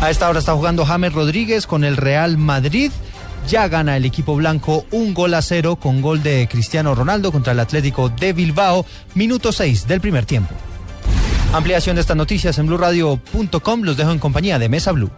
A esta hora está jugando James Rodríguez con el Real Madrid. Ya gana el equipo blanco un gol a cero con gol de Cristiano Ronaldo contra el Atlético de Bilbao, minuto 6 del primer tiempo. Ampliación de estas noticias en blurradio.com. Los dejo en compañía de Mesa Blue.